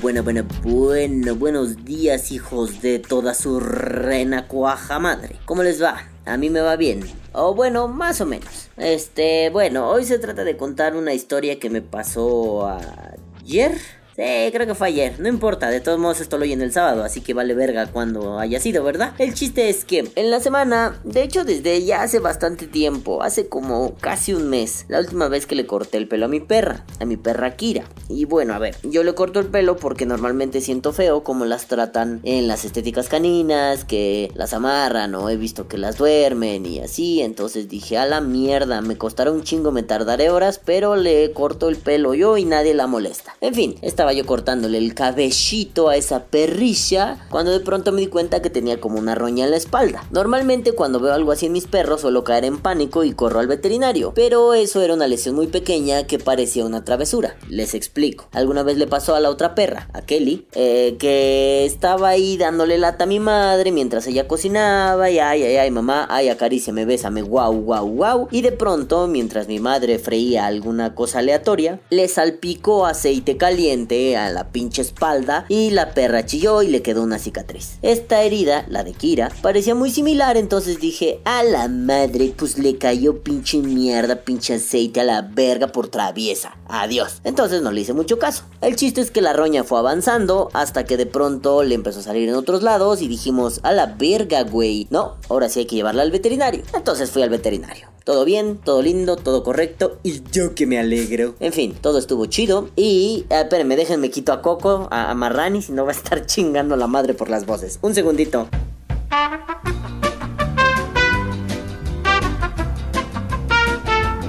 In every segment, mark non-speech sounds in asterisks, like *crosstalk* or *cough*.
bueno, bueno, bueno, buenos días hijos de toda su reina cuaja madre. ¿Cómo les va? A mí me va bien. O bueno, más o menos. Este, bueno, hoy se trata de contar una historia que me pasó ayer Sí, creo que fue ayer. No importa, de todos modos esto lo oí en el sábado, así que vale verga cuando haya sido, ¿verdad? El chiste es que en la semana, de hecho desde ya hace bastante tiempo, hace como casi un mes, la última vez que le corté el pelo a mi perra, a mi perra Kira. Y bueno, a ver, yo le corto el pelo porque normalmente siento feo como las tratan en las estéticas caninas, que las amarran o he visto que las duermen y así. Entonces dije, a la mierda, me costará un chingo, me tardaré horas, pero le corto el pelo yo y nadie la molesta. En fin, estaba yo cortándole el cabellito a esa perrilla cuando de pronto me di cuenta que tenía como una roña en la espalda. Normalmente cuando veo algo así en mis perros suelo caer en pánico y corro al veterinario, pero eso era una lesión muy pequeña que parecía una travesura. Les explico. Alguna vez le pasó a la otra perra, a Kelly, eh, que estaba ahí dándole lata a mi madre mientras ella cocinaba y ay, ay, ay, mamá, ay, acaríciame, bésame, guau, guau, guau. Y de pronto, mientras mi madre freía alguna cosa aleatoria, le salpicó aceite caliente a la pinche espalda y la perra chilló y le quedó una cicatriz. Esta herida, la de Kira, parecía muy similar, entonces dije, a la madre, pues le cayó pinche mierda, pinche aceite a la verga por traviesa. Adiós. Entonces no le hice mucho caso. El chiste es que la roña fue avanzando hasta que de pronto le empezó a salir en otros lados y dijimos, a la verga, güey. No, ahora sí hay que llevarla al veterinario. Entonces fui al veterinario. Todo bien, todo lindo, todo correcto y yo que me alegro. En fin, todo estuvo chido y eh, espérenme, déjenme quito a Coco, a, a Marrani, si no va a estar chingando la madre por las voces. Un segundito.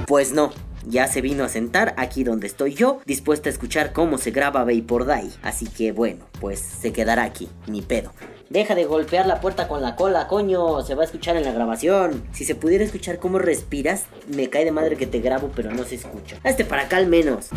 Pues no, ya se vino a sentar aquí donde estoy yo, dispuesta a escuchar cómo se graba Vapor Day. Así que bueno, pues se quedará aquí, ni pedo. Deja de golpear la puerta con la cola, coño. Se va a escuchar en la grabación. Si se pudiera escuchar cómo respiras, me cae de madre que te grabo, pero no se escucha. Este para acá al menos.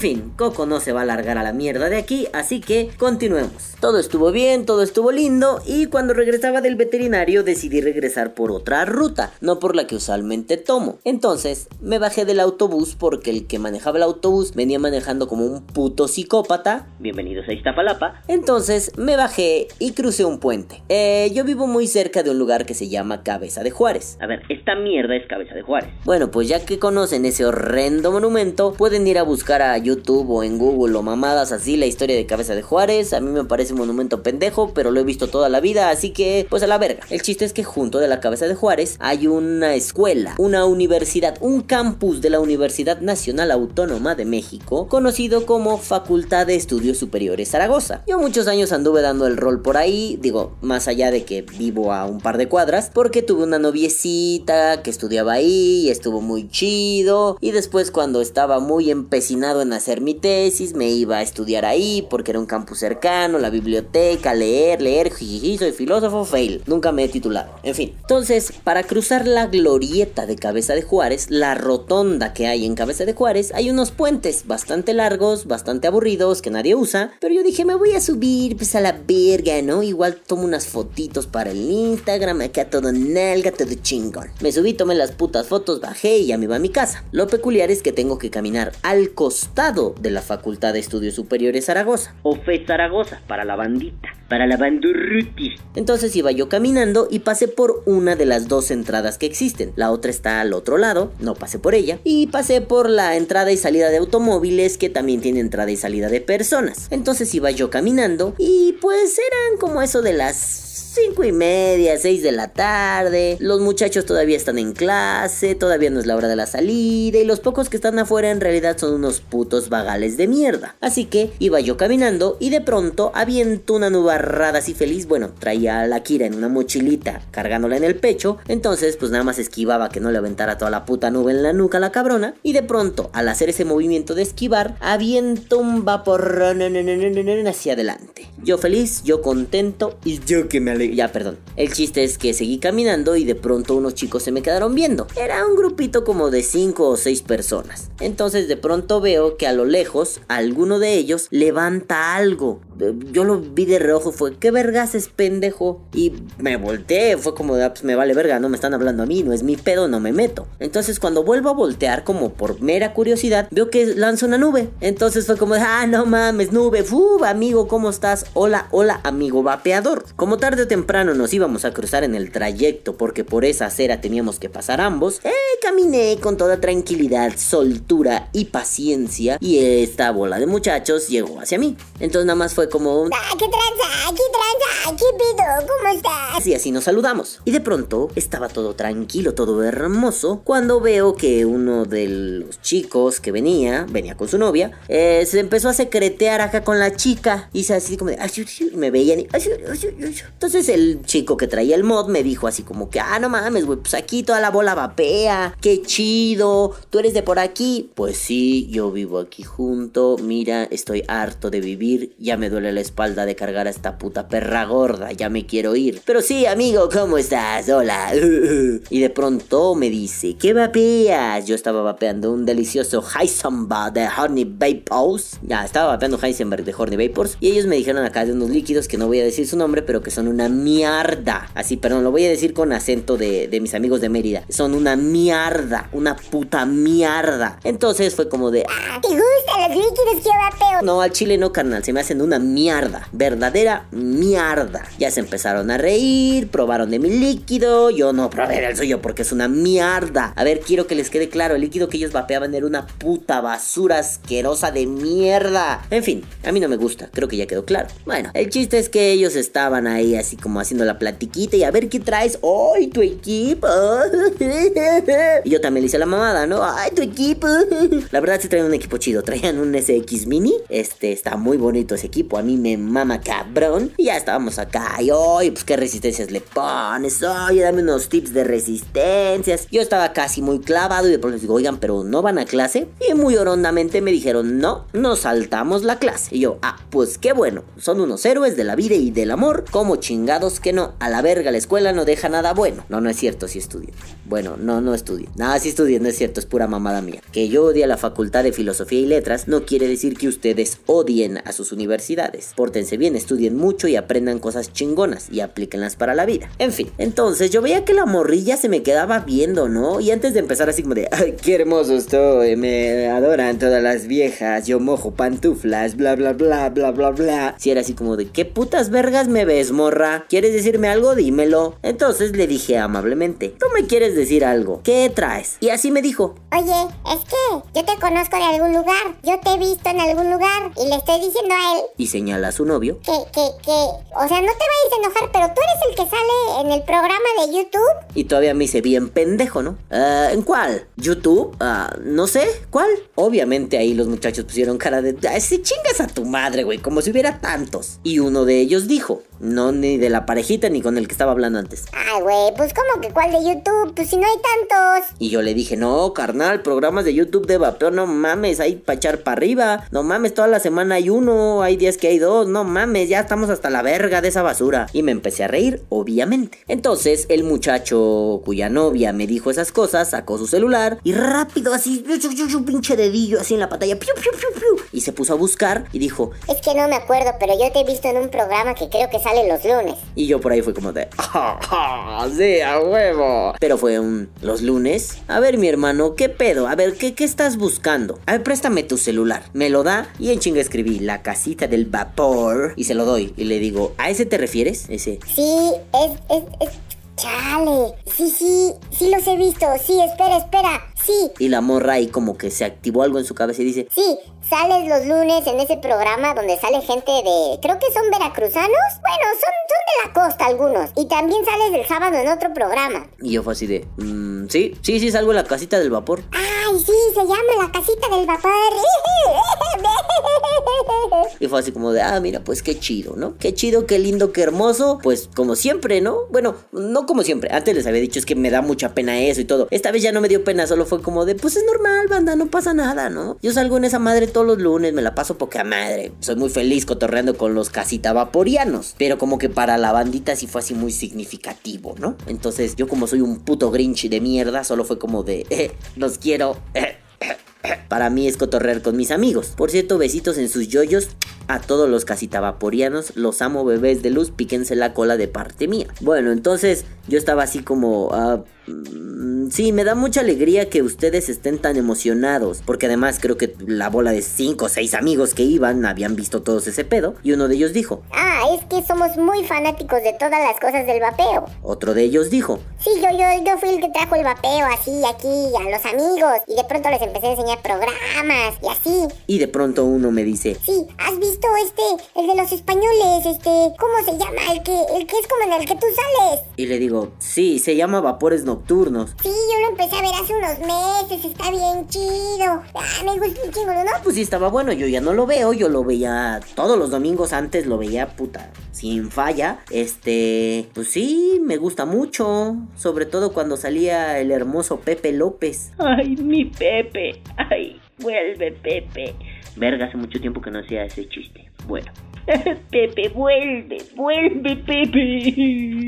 En fin, Coco no se va a largar a la mierda de aquí, así que continuemos. Todo estuvo bien, todo estuvo lindo y cuando regresaba del veterinario decidí regresar por otra ruta, no por la que usualmente tomo. Entonces me bajé del autobús porque el que manejaba el autobús venía manejando como un puto psicópata. Bienvenidos a Iztapalapa. Entonces me bajé y crucé un puente. Eh, yo vivo muy cerca de un lugar que se llama Cabeza de Juárez. A ver, esta mierda es Cabeza de Juárez. Bueno, pues ya que conocen ese horrendo monumento, pueden ir a buscar a YouTube o en Google o mamadas así la historia de Cabeza de Juárez. A mí me parece un monumento pendejo, pero lo he visto toda la vida, así que pues a la verga. El chiste es que junto de la Cabeza de Juárez hay una escuela, una universidad, un campus de la Universidad Nacional Autónoma de México, conocido como Facultad de Estudios Superiores Zaragoza. Yo muchos años anduve dando el rol por ahí, digo, más allá de que vivo a un par de cuadras, porque tuve una noviecita que estudiaba ahí y estuvo muy chido, y después cuando estaba muy empecinado en hacer mi tesis, me iba a estudiar ahí porque era un campus cercano, la biblioteca, leer, leer, jiji, soy filósofo, fail. Nunca me he titulado. En fin. Entonces, para cruzar la glorieta de Cabeza de Juárez, la rotonda que hay en Cabeza de Juárez, hay unos puentes bastante largos, bastante aburridos, que nadie usa. Pero yo dije, me voy a subir pues a la verga, ¿no? Igual tomo unas fotitos para el Instagram, acá todo nalga, todo chingón. Me subí, tomé las putas fotos, bajé y ya me iba a mi casa. Lo peculiar es que tengo que caminar al costado de la Facultad de Estudios Superiores Zaragoza. O FE Zaragoza, para la bandita. Para la bandurruti. Entonces iba yo caminando y pasé por una de las dos entradas que existen. La otra está al otro lado, no pasé por ella. Y pasé por la entrada y salida de automóviles que también tiene entrada y salida de personas. Entonces iba yo caminando y pues eran como eso de las 5 y media, 6 de la tarde. Los muchachos todavía están en clase, todavía no es la hora de la salida. Y los pocos que están afuera en realidad son unos putos vagales de mierda. Así que iba yo caminando y de pronto aviento una nubarrada así feliz. Bueno, traía a la Kira en una mochilita cargándola en el pecho. Entonces, pues nada más esquivaba que no le aventara toda la puta nube en la nuca a la cabrona. Y de pronto, al hacer ese movimiento de esquivar, aviento un vapor hacia adelante. Yo feliz, yo contento y yo que me ya, perdón. El chiste es que seguí caminando y de pronto unos chicos se me quedaron viendo. Era un grupito como de 5 o 6 personas. Entonces de pronto veo que a lo lejos alguno de ellos levanta algo. Yo lo vi de reojo fue, ¿qué vergas es pendejo? Y me volteé, fue como ah, pues me vale verga, no me están hablando a mí, no es mi pedo, no me meto. Entonces cuando vuelvo a voltear, como por mera curiosidad, veo que lanza una nube. Entonces fue como ah, no mames, nube, amigo, ¿cómo estás? Hola, hola, amigo vapeador. Como tarde o temprano nos íbamos a cruzar en el trayecto porque por esa acera teníamos que pasar ambos, eh, caminé con toda tranquilidad, soltura y paciencia y esta bola de muchachos llegó hacia mí. Entonces nada más fue como, ah, ¿qué tranza? ¿Qué tranza? ¿Qué pido? ¿Cómo estás? Y así nos saludamos. Y de pronto estaba todo tranquilo, todo hermoso, cuando veo que uno de los chicos que venía, venía con su novia, eh, se empezó a secretear acá con la chica. Y se así como de, me veían y, entonces el chico que traía el mod me dijo así como que, ah, no mames, güey, pues aquí toda la bola vapea, qué chido, tú eres de por aquí. Pues sí, yo vivo aquí junto, mira, estoy harto de vivir, ya me duele la espalda de cargar a esta puta perra gorda, ya me quiero ir. Pero sí, amigo, ¿cómo estás? Hola. *laughs* y de pronto me dice, ¿qué vapeas? Yo estaba vapeando un delicioso Heisenberg de Honey Vapors. Ya, estaba vapeando Heisenberg de Honey Vapors. Y ellos me dijeron acá de unos líquidos que no voy a decir su nombre, pero que son una mierda. Así, perdón, lo voy a decir con acento de, de mis amigos de Mérida. Son una mierda, una puta mierda. Entonces fue como de... ¿Te gustan los líquidos que vapeo? No, al chile no, carnal. Se me hacen una mierda. Verdadera mierda. Ya se empezaron a reír, probaron de mi líquido. Yo no probé del suyo porque es una mierda. A ver, quiero que les quede claro. El líquido que ellos vapeaban era una puta basura asquerosa de mierda. En fin, a mí no me gusta. Creo que ya quedó claro. Bueno, el chiste es que ellos estaban ahí así como haciendo la platiquita y a ver qué traes. ¡Ay, tu equipo! *laughs* y yo también le hice la mamada, ¿no? ¡Ay, tu equipo! *laughs* la verdad se traen un equipo chido. Traían un SX Mini. Este está muy bonito ese equipo. A mí me mama cabrón. Y ya estábamos acá. Y hoy, pues qué resistencias le pones. Oye, dame unos tips de resistencias. Yo estaba casi muy clavado y de pronto les digo, oigan, pero no van a clase. Y muy orondamente me dijeron, no, no saltamos la clase. Y yo, ah, pues qué bueno. Unos héroes de la vida y del amor. Como chingados que no. A la verga la escuela no deja nada bueno. No, no es cierto, si estudian. Bueno, no, no estudien. Nada, si estudian, no es cierto, es pura mamada mía. Que yo odie a la facultad de filosofía y letras no quiere decir que ustedes odien a sus universidades. Pórtense bien, estudien mucho y aprendan cosas chingonas y aplíquenlas para la vida. En fin, entonces yo veía que la morrilla se me quedaba viendo, ¿no? Y antes de empezar así como de, ay, qué hermoso estoy, me adoran todas las viejas, yo mojo pantuflas, bla, bla, bla, bla, bla, bla. Si era así como de, ¿qué putas vergas me ves, morra? ¿Quieres decirme algo? Dímelo. Entonces le dije amablemente, ¿tú me quieres decir algo? ¿Qué traes? Y así me dijo, oye, es que yo te conozco de algún lugar, yo te he visto en algún lugar y le estoy diciendo a él. Y señala a su novio. Que, que, que, o sea, no te vayas a enojar, pero tú eres el que sale en el programa de YouTube. Y todavía me hice bien pendejo, ¿no? Uh, ¿En cuál? ¿YouTube? Uh, no sé, ¿cuál? Obviamente ahí los muchachos pusieron cara de, si chingas a tu madre, güey, como si hubiera Y uno de ellos dijo, no ni de la parejita ni con el que estaba hablando antes. Ay, güey, pues como que cuál de YouTube, pues si no hay tantos. Y yo le dije, no, carnal, programas de YouTube de vapeo, no mames, hay para echar para arriba. No mames, toda la semana hay uno, hay días que hay dos, no mames, ya estamos hasta la verga de esa basura. Y me empecé a reír, obviamente. Entonces, el muchacho cuya novia me dijo esas cosas, sacó su celular y rápido así, un pinche dedillo así en la pantalla, piu, piu, piu, piu, y se puso a buscar y dijo, es que no me acuerdo, pero yo te he visto en un programa que creo que sale los lunes. Y yo por ahí fue como de, ¡Ah, sí, a huevo! Pero fue un, ¿los lunes? A ver, mi hermano, ¿qué pedo? A ver, ¿qué, qué estás buscando? A ver, préstame tu celular. Me lo da y en chinga escribí, la casita del vapor. Y se lo doy. Y le digo, ¿a ese te refieres? Ese. Sí, es, es, es Chale. Sí, sí, sí los he visto. Sí, espera, espera. Sí. Y la morra ahí como que se activó algo en su cabeza y dice, Sí, sales los lunes en ese programa donde sale gente de... Creo que son veracruzanos. Bueno, son, son de la costa algunos. Y también sales el sábado en otro programa. Y yo fue así de, mmm, sí, sí, sí, salgo en la casita del vapor. Ay, sí, se llama la casita del vapor. *laughs* Y fue así como de, ah, mira, pues qué chido, ¿no? Qué chido, qué lindo, qué hermoso. Pues como siempre, ¿no? Bueno, no como siempre. Antes les había dicho es que me da mucha pena eso y todo. Esta vez ya no me dio pena, solo fue como de, pues es normal, banda, no pasa nada, ¿no? Yo salgo en esa madre todos los lunes, me la paso poca madre. Soy muy feliz cotorreando con los casita vaporianos. Pero como que para la bandita sí fue así muy significativo, ¿no? Entonces yo como soy un puto grinch de mierda, solo fue como de, eh, los quiero. Eh. Para mí es cotorrear con mis amigos. Por cierto, besitos en sus yoyos a todos los casitavaporianos, los amo bebés de luz, píquense la cola de parte mía. Bueno, entonces yo estaba así como... mm, sí, me da mucha alegría que ustedes estén tan emocionados, porque además creo que la bola de 5 o 6 amigos que iban habían visto todos ese pedo, y uno de ellos dijo, Ah, es que somos muy fanáticos de todas las cosas del vapeo. otro de ellos dijo, Sí, yo, yo, yo fui el que trajo el vapeo así aquí a los amigos y de pronto les empecé a enseñar programas y así. y de pronto uno me dice, Sí, ¿has visto este, el de los españoles, este, ¿cómo se llama? El que, el que es como en el que tú sales. y le digo, sí, se llama Vapores Nocturnos. Sí, yo lo empecé a ver hace unos meses, está bien chido. Ah, me gusta un chingo, ¿no? Pues sí, estaba bueno, yo ya no lo veo, yo lo veía todos los domingos antes, lo veía puta, sin falla. Este, pues sí, me gusta mucho, sobre todo cuando salía el hermoso Pepe López. Ay, mi Pepe. Ay, vuelve, Pepe. Verga, hace mucho tiempo que no hacía ese chiste. Bueno, *laughs* Pepe, vuelve, vuelve, Pepe.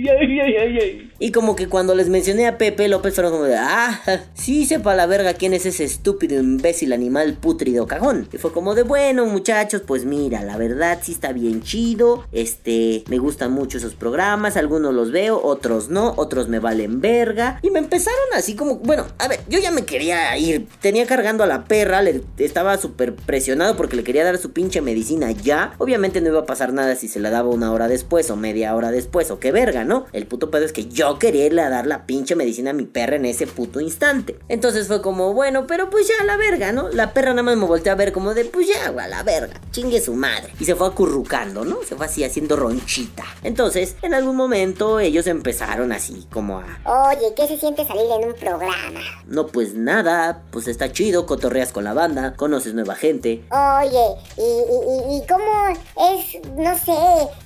Y como que cuando les mencioné a Pepe López fueron como de, ah, *laughs* sí sepa la verga quién es ese estúpido imbécil animal putrido cagón. Y fue como de, bueno muchachos, pues mira, la verdad sí está bien chido, este, me gustan mucho esos programas, algunos los veo, otros no, otros me valen verga. Y me empezaron así como, bueno, a ver, yo ya me quería ir, tenía cargando a la perra, le estaba súper presionado porque le quería dar su pinche medicina ya. Obviamente no iba a pasar nada si se la daba una hora después o media hora después o qué verga, ¿no? El puto pedo es que yo quería irle a dar la pinche medicina a mi perra en ese puto instante. Entonces fue como, bueno, pero pues ya a la verga, ¿no? La perra nada más me volteó a ver como de, pues ya, güey, a la verga, chingue su madre. Y se fue acurrucando, ¿no? Se fue así haciendo ronchita. Entonces, en algún momento ellos empezaron así como a, Oye, ¿qué se siente salir en un programa? no pues nada, pues está chido, cotorreas con la banda, conoces nueva gente. Oye, ¿y, y, y, y cómo es, no sé,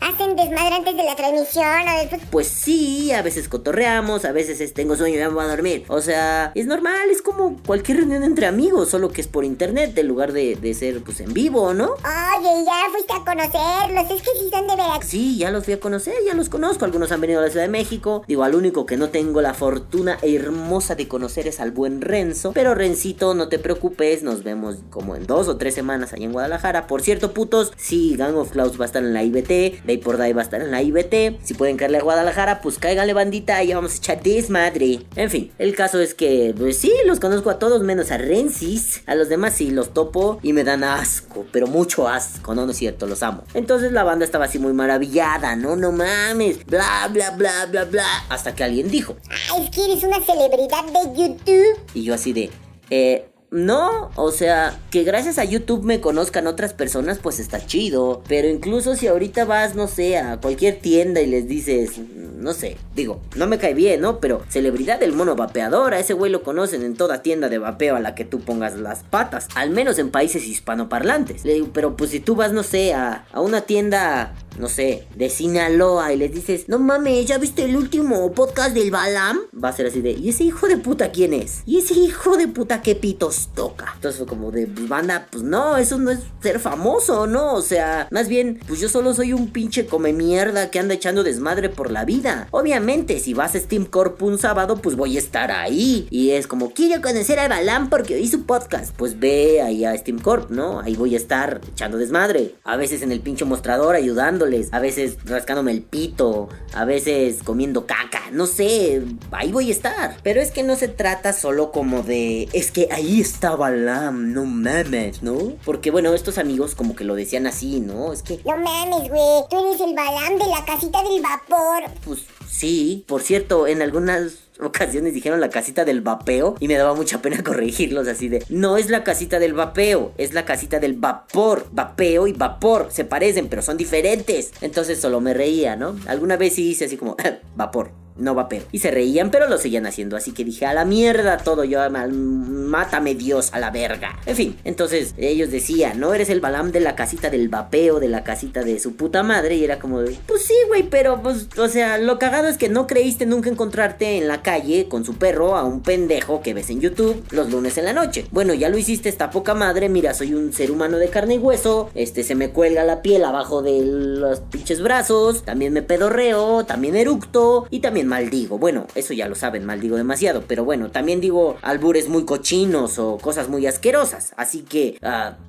hacen desmadre antes de la transmisión o después? Pues sí, a veces cotorreamos, a veces es, tengo sueño y ya me voy a dormir. O sea, es normal, es como cualquier reunión entre amigos, solo que es por internet en lugar de, de ser pues en vivo, ¿no? Oye, ya fuiste a conocerlos, es que sí son de Veracruz. Sí, ya los fui a conocer, ya los conozco. Algunos han venido a la Ciudad de México. Digo, al único que no tengo la fortuna hermosa de conocer es al buen Renzo. Pero Rencito, no te preocupes, nos vemos como en dos o tres semanas allá en Guadalajara. Por cierto, putos, sí, Gang of Clouds va a estar en la IBT. Day por Day va a estar en la IBT. Si pueden caerle a Guadalajara, pues cáiganle bandita y vamos a echar desmadre. En fin, el caso es que, pues sí, los conozco a todos menos a Rensis. A los demás sí los topo y me dan asco, pero mucho asco, no, no es cierto, los amo. Entonces la banda estaba así muy maravillada, no, no mames, bla, bla, bla, bla, bla. Hasta que alguien dijo, Ay, es que eres una celebridad de YouTube. y yo así de, eh, no, o sea, que gracias a YouTube me conozcan otras personas, pues está chido. Pero incluso si ahorita vas, no sé, a cualquier tienda y les dices, no sé, digo, no me cae bien, ¿no? Pero celebridad del mono vapeador, a ese güey lo conocen en toda tienda de vapeo a la que tú pongas las patas. Al menos en países hispanoparlantes. Le digo, pero pues si tú vas, no sé, a, a una tienda no sé, de Sinaloa y les dices, no mames, ¿ya viste el último podcast del Balam? Va a ser así de, ¿y ese hijo de puta quién es? ¿Y ese hijo de puta qué pitos toca? Entonces como de, pues banda, pues no, eso no es ser famoso, ¿no? O sea, más bien, pues yo solo soy un pinche come mierda que anda echando desmadre por la vida. Obviamente, si vas a Steam Corp un sábado, pues voy a estar ahí. Y es como, quiero conocer a Balam porque oí su podcast. Pues ve ahí a Steam Corp, ¿no? Ahí voy a estar echando desmadre. A veces en el pinche mostrador ayudando a veces rascándome el pito, a veces comiendo caca, no sé, ahí voy a estar. Pero es que no se trata solo como de, es que ahí estaba Lam, no mames, ¿no? Porque bueno, estos amigos como que lo decían así, ¿no? Es que... No mames, güey, tú eres el Balam de la casita del vapor. Pues sí, por cierto, en algunas ocasiones dijeron la casita del vapeo y me daba mucha pena *laughs* corregirlos así de no es la casita del vapeo, es la casita del vapor, vapeo y vapor se parecen pero son diferentes. Entonces solo me reía, ¿no? Alguna vez sí hice así como *laughs* vapor. No vapeo. Y se reían, pero lo seguían haciendo. Así que dije, a la mierda todo. Yo, mátame Dios a la verga. En fin, entonces ellos decían, no eres el balam de la casita del vapeo, de la casita de su puta madre. Y era como, pues sí, güey, pero pues, o sea, lo cagado es que no creíste nunca encontrarte en la calle con su perro a un pendejo que ves en YouTube los lunes en la noche. Bueno, ya lo hiciste, esta poca madre. Mira, soy un ser humano de carne y hueso. Este se me cuelga la piel abajo de los pinches brazos. También me pedorreo, también eructo y también maldigo. Bueno, eso ya lo saben, maldigo demasiado. Pero bueno, también digo albures muy cochinos o cosas muy asquerosas. Así que,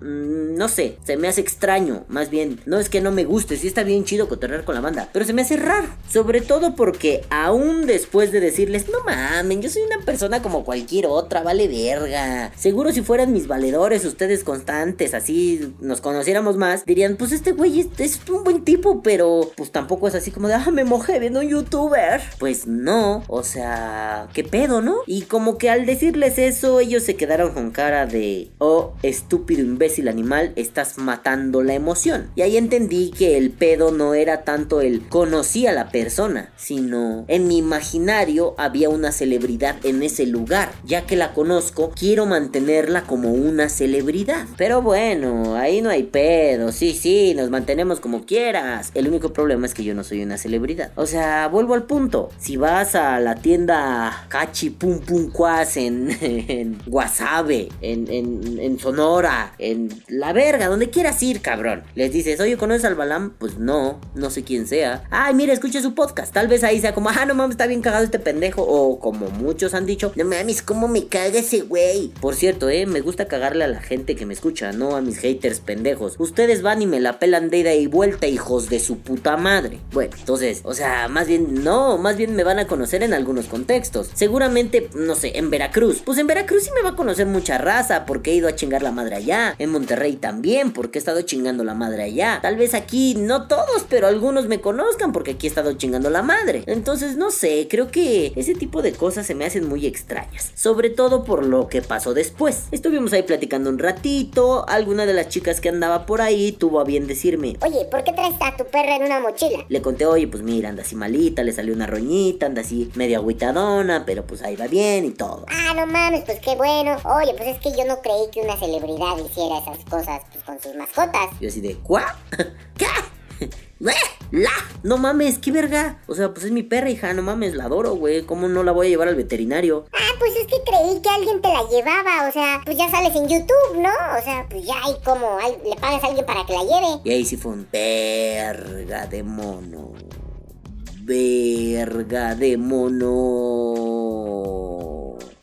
mm, no sé, se me hace extraño. Más bien, no es que no me guste, sí está bien chido cotorrear con la banda. Pero se me hace raro. Sobre todo porque aún después de decirles, no mamen, yo soy una persona como cualquier otra, vale verga. Seguro si fueran mis valedores, ustedes constantes, así nos conociéramos más, dirían, pues este güey es, es un buen tipo, pero pues tampoco es así como de, ah, me mojé viendo un youtuber. Pues no, o sea, qué pedo, ¿no? Y como que al decirles eso, ellos se quedaron con cara de, oh, estúpido imbécil animal, estás matando la emoción. Y ahí entendí que el pedo no era tanto el conocí a la persona, sino en mi imaginario había una celebridad en ese lugar. Ya que la conozco, quiero mantenerla como una celebridad. Pero bueno, ahí no hay pedo, sí, sí, nos mantenemos como quieras. El único problema es que yo no soy una celebridad. O sea, vuelvo al punto. Si vas a la tienda Cachi Pum Pum Cuas en, *laughs* en Guasave, en, en, Sonora, en la verga, donde quieras ir, cabrón. Les dices, oye, ¿conoces al Balam? Pues no, no sé quién sea. Ay, mira, escucha su podcast. Tal vez ahí sea como, ah, no mames, está bien cagado este pendejo. O como muchos han dicho, no mames, ¿cómo me caga ese güey? Por cierto, eh, me gusta cagarle a la gente que me escucha, no a mis haters pendejos. Ustedes van y me la pelan de ida y vuelta, hijos de su puta madre. Bueno, entonces, o sea, más bien, no, más bien me van a conocer en algunos contextos. Seguramente, no sé, en Veracruz. Pues en Veracruz sí me va a conocer mucha raza, porque he ido a chingar la madre allá. En Monterrey también, porque he estado chingando la madre allá. Tal vez aquí, no todos, pero algunos me conozcan, porque aquí he estado chingando la madre. Entonces, no sé, creo que ese tipo de cosas se me hacen muy extrañas. Sobre todo por lo que pasó después. Estuvimos ahí platicando un ratito. Alguna de las chicas que andaba por ahí tuvo a bien decirme: Oye, ¿por qué traes a tu perra en una mochila? Le conté, oye, pues mira, anda así malita, le salió una roñita, anda así medio agüitadona, pero pues ahí va bien y todo. Ah, no mames, pues qué bueno. Oye, pues es que yo no creí que una celebridad hiciera esas cosas pues, con sus mascotas. Yo así de, ¿cuá? *laughs* ¿Qué? *laughs* ¿Eh? ¡La! No mames, qué verga. O sea, pues es mi perra, hija, no mames, la adoro, güey. ¿Cómo no la voy a llevar al veterinario? Ah, pues es que creí que alguien te la llevaba. O sea, pues ya sales en YouTube, ¿no? O sea, pues ya hay como le pagas a alguien para que la lleve. Y ahí sí fue un verga de mono. Verga de mono.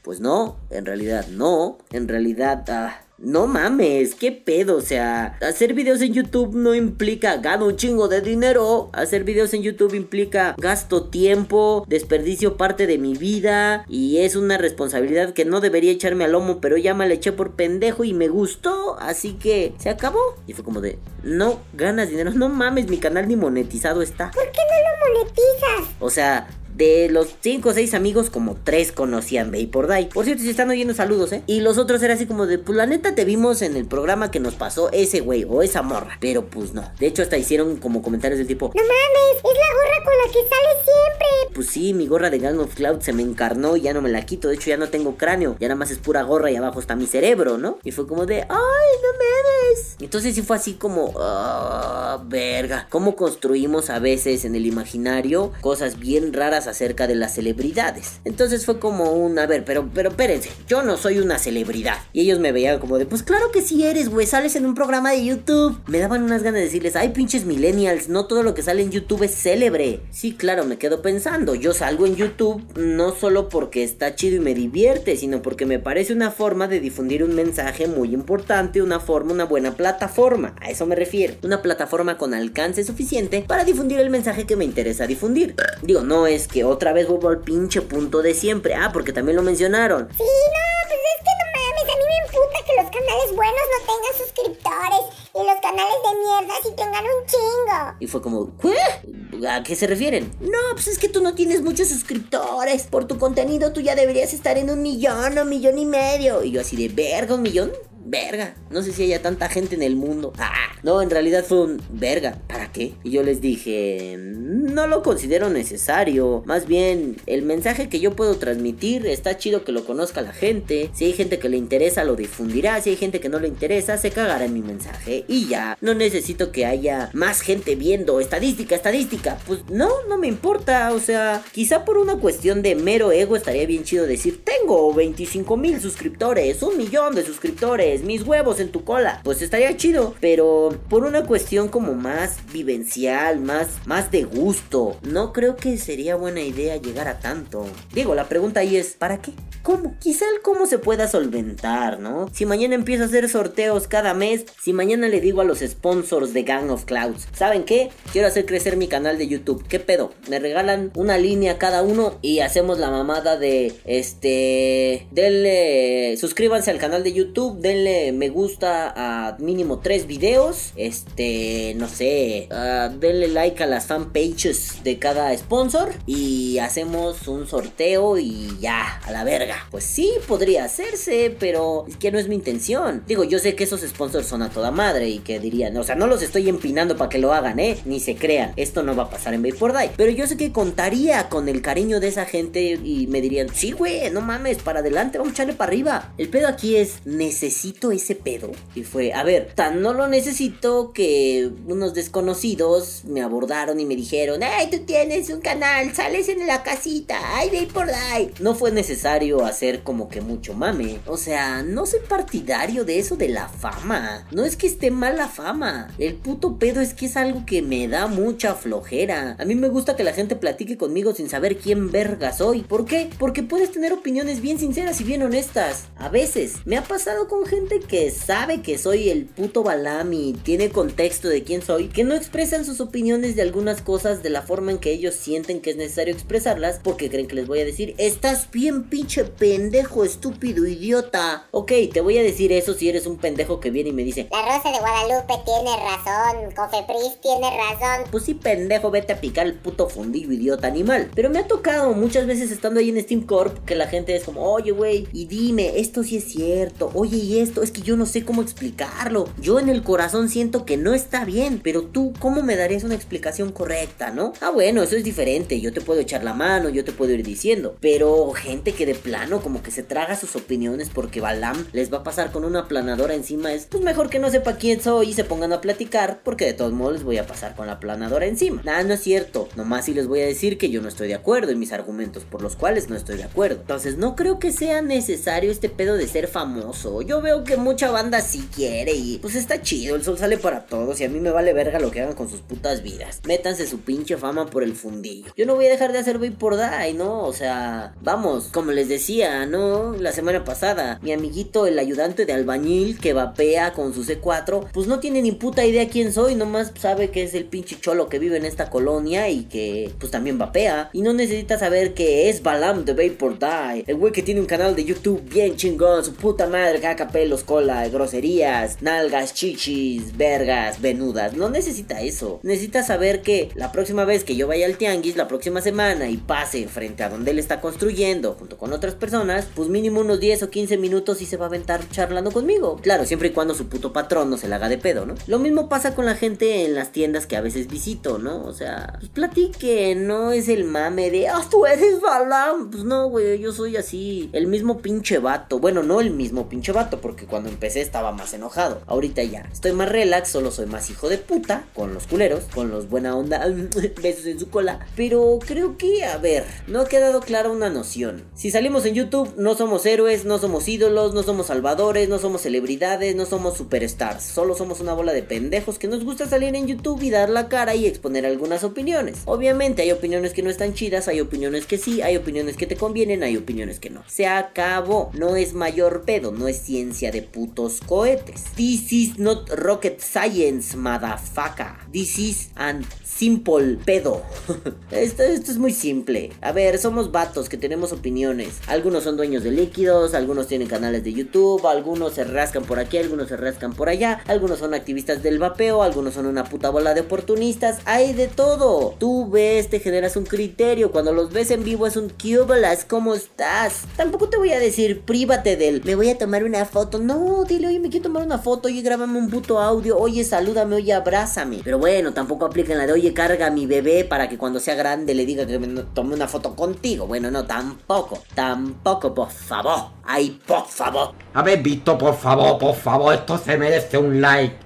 Pues no, en realidad no. En realidad, ah, no mames, qué pedo. O sea, hacer videos en YouTube no implica gano un chingo de dinero. Hacer videos en YouTube implica gasto tiempo, desperdicio parte de mi vida. Y es una responsabilidad que no debería echarme al lomo, pero ya me la eché por pendejo y me gustó. Así que se acabó. Y fue como de, no ganas dinero. No mames, mi canal ni monetizado está. ¿Por qué no lo monetizas? O sea, de los 5 o 6 amigos, como 3 conocían Bay por Day. Por cierto, si están oyendo saludos, ¿eh? Y los otros era así como de, pues la neta te vimos en el programa que nos pasó ese güey o esa morra. Pero pues no. De hecho, hasta hicieron como comentarios del tipo, No mames, es la gorra con la que sales siempre. pues sí, mi gorra de Gang of Cloud se me encarnó y ya no me la quito. De hecho, ya no tengo cráneo. Ya nada más es pura gorra y abajo está mi cerebro, ¿no? Y fue como de, ¡ay, no mames! Entonces sí fue así como, ¡ah, verga! ¿Cómo construimos a veces en el imaginario cosas bien raras acerca de las celebridades? Entonces fue como un, a ver, pero, pero espérense, yo no soy una celebridad. Y ellos me veían como de, pues claro que sí eres, güey, sales en un programa de YouTube. Me daban unas ganas de decirles, ay, pinches millennials, no todo lo que sale en YouTube es célebre. Sí, claro, me quedo pensando, yo salgo en YouTube no solo porque está chido y me divierte, sino porque me parece una forma de difundir un mensaje muy importante, una forma, una buena plataforma. A eso me refiero. Una plataforma con alcance suficiente para difundir el mensaje que me interesa difundir. Digo, no es que otra vez vuelvo al pinche punto de siempre. Ah, porque también lo mencionaron. Sí, no, pues es que no mames, a mí me emputa que los canales buenos no tengan suscriptores y los canales de mierda sí tengan un chingo. Y fue como, ¿qué? ¿A qué se refieren? No, pues es que tú no tienes muchos suscriptores. Por tu contenido tú ya deberías estar en un millón o millón y medio. Y yo así de, verga, un millón. Verga, no sé si haya tanta gente en el mundo. Ah, no, en realidad fue un verga. ¿Para qué? Y yo les dije, no lo considero necesario. Más bien, el mensaje que yo puedo transmitir está chido que lo conozca la gente. Si hay gente que le interesa, lo difundirá. Si hay gente que no le interesa, se cagará en mi mensaje. Y ya, no necesito que haya más gente viendo. Estadística, estadística. Pues no, no me importa. O sea, quizá por una cuestión de mero ego estaría bien chido decir, tengo 25 mil suscriptores, un millón de suscriptores, mis huevos en tu cola. Pues estaría chido. Pero por una cuestión como más vivencial, más, más de gusto. No creo que sería buena idea llegar a tanto. Digo, la pregunta ahí es, ¿para qué? ¿Cómo? Quizá el cómo se pueda solventar, ¿no? Si mañana empiezo a hacer sorteos cada mes, si mañana le digo a los sponsors de Gang of Clouds, ¿saben qué? Quiero hacer crecer mi canal de YouTube. ¿Qué pedo? Me regalan una línea cada uno y hacemos la mamada de este denle suscríbanse al canal de YouTube, denle me gusta a mínimo tres videos, este no sé, uh, denle like a las fanpages de cada sponsor y hacemos un sorteo y ya, a la verga. Pues sí, podría hacerse, pero es que no es mi intención. Digo, yo sé que esos sponsors son a toda madre y que dirían, o sea, no los estoy empinando para que lo hagan, ¿eh? Ni se crean, esto no va a pasar en Vapor Die. Pero yo sé que contaría con el cariño de esa gente y me dirían, sí, güey, no mames, para adelante, vamos a echarle para arriba. El pedo aquí es, necesito ese pedo. Y fue, a ver, tan no lo necesito que unos desconocidos me abordaron y me dijeron, ay, tú tienes un canal, sales en la casita, ay, Vapor Die. No fue necesario hacer como que mucho mame. O sea, no soy partidario de eso de la fama. No es que esté mal la fama. El puto pedo es que es algo que me da mucha flojera. A mí me gusta que la gente platique conmigo sin saber quién verga soy. ¿Por qué? Porque puedes tener opiniones bien sinceras y bien honestas. A veces me ha pasado con gente que sabe que soy el puto Balam y tiene contexto de quién soy, que no expresan sus opiniones de algunas cosas de la forma en que ellos sienten que es necesario expresarlas porque creen que les voy a decir, estás bien pinche pendejo, estúpido, idiota. Ok, te voy a decir eso si eres un pendejo que viene y me dice, La Rosa de Guadalupe tiene razón, Cofepris tiene razón. Pues sí, pendejo, vete a picar el puto fundillo, idiota animal. Pero me ha tocado muchas veces estando ahí en Steam Corp que la gente es como, oye, güey, y dime, esto sí es cierto. Oye, y esto, es que yo no sé cómo explicarlo. Yo en el corazón siento que no está bien, pero tú, ¿cómo me darías una explicación correcta, no? Ah, bueno, eso es diferente. Yo te puedo echar la mano, yo te puedo ir diciendo. Pero gente que de plano como que se traga sus opiniones porque Balam les va a pasar con una planadora encima, es pues mejor que no sepa quién soy y se pongan a platicar porque de todos modos les voy a pasar con la planadora encima. Nada, no es cierto. Nomás sí les voy a decir que yo no estoy de acuerdo en mis argumentos por los cuales no estoy de acuerdo. Entonces no creo que sea necesario este pedo de ser famoso. Yo veo que mucha banda sí quiere y pues está chido, el sol sale para todos y a mí me vale verga lo que hagan con sus putas vidas. Métanse su pinche fama por el fundillo. Yo no voy a dejar de hacer por Die, ¿no? O sea, vamos, como les decía, ¿no? La semana pasada, mi amiguito, el ayudante de albañil que vapea con su C4, pues no tiene ni puta idea quién soy, nomás sabe que es el pinche cholo que vive en esta colonia y que pues también vapea. Y no necesita saber que es Balam de Vapor Die, el güey que tiene un canal de YouTube bien chingón, su puta madre, caca, pelos, cola, groserías, nalgas, chichis, vergas, venudas. No necesita eso. Necesita saber que la próxima vez que yo vaya al tianguis, la próxima semana y pase frente a donde él está construyendo junto con otras personas, pues mínimo unos 10 o 15 minutos y se va a aventar charlando conmigo. Claro, siempre y cuando su puto patrón no se la haga de pedo, ¿no? Lo mismo pasa con la gente en las tiendas que a veces visito, ¿no? O sea, pues platique, no es el mame de, ah, tú eres Balam. Pues no, güey, yo soy así, el mismo pinche vato. Bueno, no el mismo pinche vato, porque cuando empecé estaba más enojado. Ahorita ya estoy más relax, solo soy más hijo de puta con los culeros, con los buena onda, *laughs* besos en su cola. Pero creo que, a ver, no ha quedado clara una noción. Si salimos en YouTube, no somos héroes, no somos ídolos, no somos salvadores, no somos celebridades, no somos superstars. Solo somos una bola de pendejos que nos gusta salir en YouTube y dar la cara y exponer algunas opiniones. Obviamente hay opiniones que no están chidas, hay opiniones que sí, hay opiniones que te convienen, hay opiniones que no. Se acabó. No es mayor pedo, no es ciencia de putos cohetes. This is not rocket science, motherfucker. This is an simple pedo. *laughs* esto, esto es muy simple. A ver, somos vatos que tenemos opiniones. Algunos son dueños de líquidos, algunos tienen canales de YouTube, algunos se rascan por aquí, algunos se rascan por allá, algunos son activistas del vapeo, algunos son una puta bola de oportunistas. Hay de todo. Tú ves, te generas un criterio. Cuando los ves en vivo es un cubalas, ¿cómo estás? Tampoco te voy a decir, prívate del, me voy a tomar una foto. No, dile, oye, me quiero tomar una foto, oye, grábame un puto audio, oye, salúdame, oye, abrázame. Pero bueno, tampoco apliquen la de, oye, carga a mi bebé para que cuando sea grande le diga que me tome una foto contigo. Bueno, no, tampoco, tampoco, por favor. Ay, por favor. Habéis visto, por favor, por favor, esto se merece un like.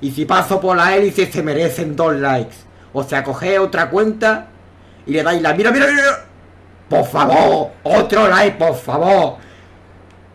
Y si paso por la hélice se merecen dos likes. O sea, cogéis otra cuenta y le dais la... Mira, mira, mira. Por favor, otro like, por favor.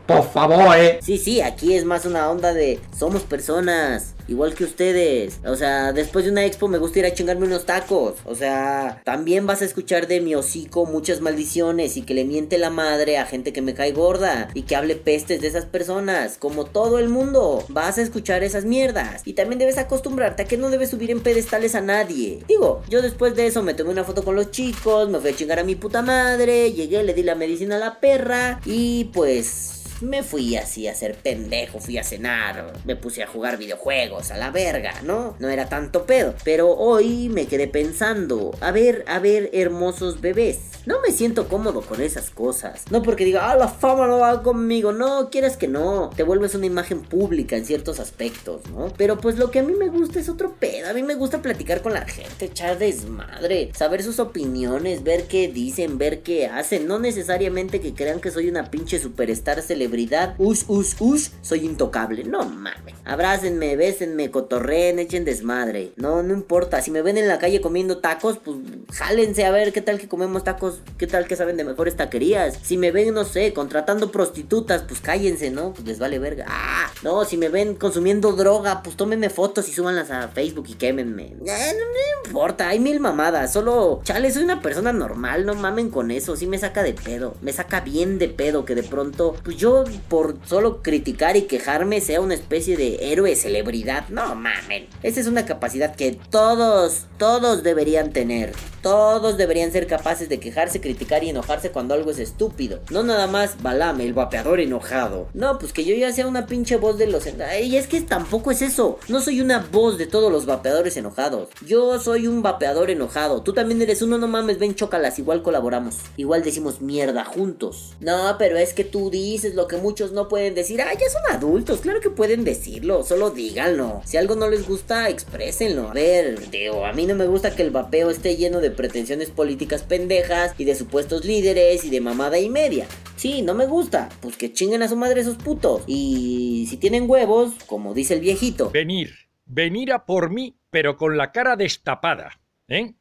por favor, eh. Sí, sí, aquí es más una onda de somos personas, igual que ustedes. O sea, después de una expo me gusta ir a chingarme unos tacos. O sea, también vas a escuchar de mi hocico muchas maldiciones y que le miente la madre a gente que me cae gorda y que hable pestes de esas personas, como todo el mundo. Vas a escuchar esas mierdas y también debes acostumbrarte a que no debes subir en pedestales a nadie. Digo, yo después de eso me tomé una foto con los chicos, me fui a chingar a mi puta madre, llegué, le di la medicina a la perra y pues me fui así a ser pendejo, fui a cenar, me puse a jugar videojuegos, a la verga, ¿no? No era tanto pedo. Pero hoy me quedé pensando, a ver, a ver, hermosos bebés. No me siento cómodo con esas cosas. No porque diga, ah, la fama no va conmigo. No, quieres que no. Te vuelves una imagen pública en ciertos aspectos, ¿no? Pero pues lo que a mí me gusta es otro pedo. A mí me gusta platicar con la gente, echar desmadre, saber sus opiniones, ver qué dicen, ver qué hacen. No necesariamente que crean que soy una pinche superstar celebridad. Us, us, us, soy intocable. No mames. Abrácenme, bésenme, cotorreen, echen desmadre. No, no importa. Si me ven en la calle comiendo tacos, pues jálense a ver qué tal que comemos tacos. Qué tal que saben de mejores taquerías. Si me ven, no sé, contratando prostitutas, pues cállense, ¿no? Pues les vale verga. Ah, no, si me ven consumiendo droga, pues tómenme fotos y súbanlas a Facebook y quémenme. Eh, no, no importa, hay mil mamadas. Solo, chale, soy una persona normal, no mamen con eso. Sí me saca de pedo. Me saca bien de pedo que de pronto, pues yo por solo criticar y quejarme sea una especie de héroe celebridad. No mamen. Esa es una capacidad que todos, todos deberían tener. Todos deberían ser capaces de quejarse, criticar y enojarse cuando algo es estúpido. No nada más Balame, el vapeador enojado. No, pues que yo ya sea una pinche voz de los... Y es que tampoco es eso. No soy una voz de todos los vapeadores enojados. Yo soy un vapeador enojado. Tú también eres uno, no mames, ven, chócalas. Igual colaboramos. Igual decimos mierda juntos. No, pero es que tú dices lo que muchos no pueden decir. Ah, ya son adultos. Claro que pueden decirlo. Solo díganlo. Si algo no les gusta, exprésenlo. A ver, digo, a mí no me gusta que el vapeo esté lleno de pretensiones políticas pendejas y de supuestos líderes y de mamada y media. Sí, no me gusta. Pues que chinguen a su madre esos putos. Y si tienen huevos, como dice el viejito. Venir, venir a por mí, pero con la cara destapada, ¿eh?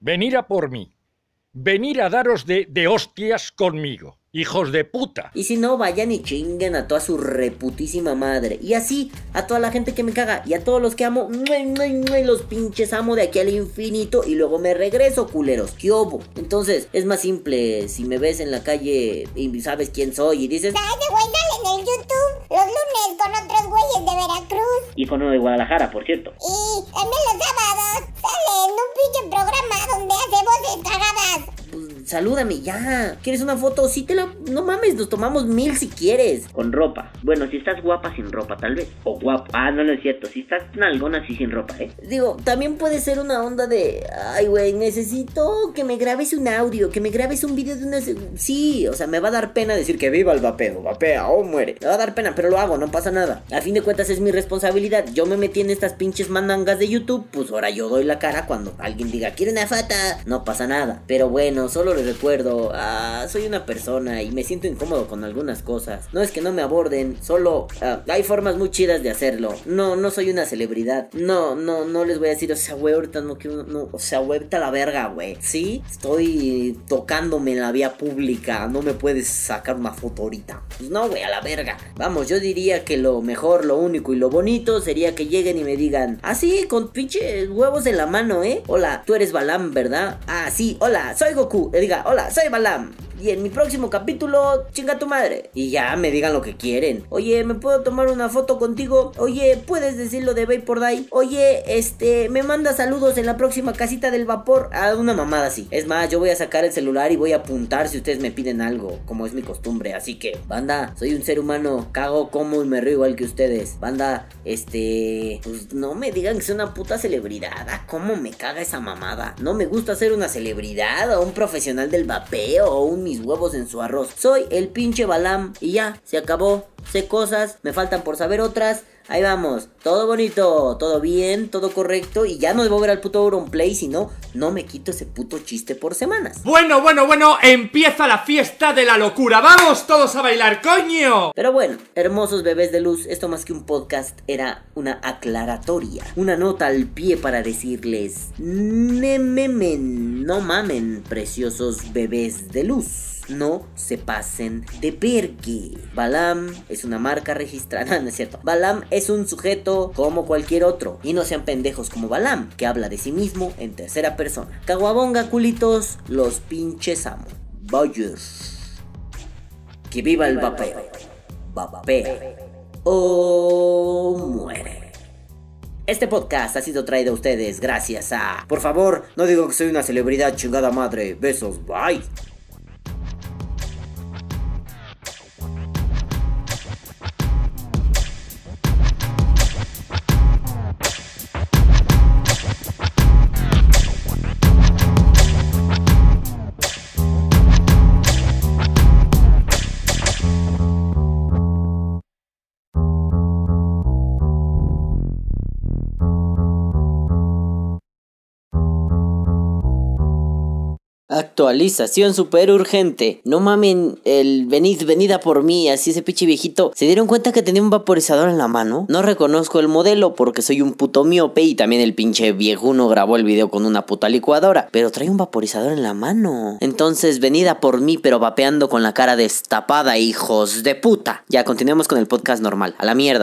Venir a por mí, venir a daros de, de hostias conmigo. Hijos de puta. Y si no, vayan y chinguen a toda su reputísima madre. Y así, a toda la gente que me caga y a todos los que amo, los pinches amo de aquí al infinito y luego me regreso, culeros. ¿Qué obo? Entonces, es más simple si me ves en la calle y sabes quién soy y dices... Dale, güey, dale en el YouTube los lunes con otros güeyes de Veracruz. Y con uno de Guadalajara, por cierto. Y también los sábados sale en un pinche programa donde hace voces cagadas. Salúdame ya. ¿Quieres una foto? Sí te la... No mames, nos tomamos mil si quieres. Con ropa. Bueno, si estás guapa sin ropa, tal vez. O guapo. Ah, no, no es cierto. Si estás nalgona así sin ropa, ¿eh? Digo, también puede ser una onda de... Ay, güey, necesito que me grabes un audio, que me grabes un video de una... Sí, o sea, me va a dar pena decir que viva el vapeo. Vapea o muere. Me va a dar pena, pero lo hago, no pasa nada. A fin de cuentas es mi responsabilidad. Yo me metí en estas pinches mandangas de YouTube, pues ahora yo doy la cara cuando alguien diga, quiere una fata. No pasa nada. Pero bueno, solo recuerdo, ah, soy una persona y me siento incómodo con algunas cosas. No es que no me aborden, solo ah, hay formas muy chidas de hacerlo. No, no soy una celebridad. No, no, no les voy a decir, o sea, güey, ahorita no quiero, no, o sea, güey, vete a la verga, güey. Sí, estoy tocándome en la vía pública, no me puedes sacar una foto ahorita. Pues no, güey, a la verga. Vamos, yo diría que lo mejor, lo único y lo bonito sería que lleguen y me digan, ah, sí, con pinches huevos en la mano, ¿eh? Hola, tú eres Balam, ¿verdad? Ah, sí, hola, soy Goku. Le diga, hola, soy Balam. Y en mi próximo capítulo, chinga tu madre. Y ya me digan lo que quieren. Oye, ¿me puedo tomar una foto contigo? Oye, ¿puedes decirlo de Vapor Die? Oye, este, me manda saludos en la próxima casita del vapor. A una mamada así. Es más, yo voy a sacar el celular y voy a apuntar si ustedes me piden algo, como es mi costumbre. Así que, banda, soy un ser humano. Cago, como y me río igual que ustedes. Banda, este, pues no me digan que soy una puta celebridad. Ah, ¿Cómo me caga esa mamada? No me gusta ser una celebridad o un profesional del vapeo o un mis huevos en su arroz. Soy el pinche Balam y ya, se acabó. Sé cosas, me faltan por saber otras. Ahí vamos, todo bonito, todo bien, todo correcto y ya no debo ver al puto Auronplay, si no, no me quito ese puto chiste por semanas. Bueno, bueno, bueno, empieza la fiesta de la locura. ¡Vamos todos a bailar, coño! Pero bueno, hermosos bebés de luz, esto más que un podcast era una aclaratoria, una nota al pie para decirles, nememen, no mamen, preciosos bebés de luz. No se pasen de vergue. Balam es una marca registrada, *laughs* no es cierto. Balam es un sujeto como cualquier otro. Y no sean pendejos como Balam, que habla de sí mismo en tercera persona. Caguabonga, culitos, los pinches amo. Vayas. Que viva el vapeo. Vapeo. O muere. Este podcast ha sido traído a ustedes gracias a... Por favor, no digo que soy una celebridad chingada madre. Besos, bye. Actualización super urgente. No mamen, el venid, venida por mí, así ese pinche viejito. ¿Se dieron cuenta que tenía un vaporizador en la mano? No reconozco el modelo porque soy un puto miope y también el pinche viejuno grabó el video con una puta licuadora. Pero trae un vaporizador en la mano. Entonces, venida por mí, pero vapeando con la cara destapada, hijos de puta. Ya, continuemos con el podcast normal. A la mierda.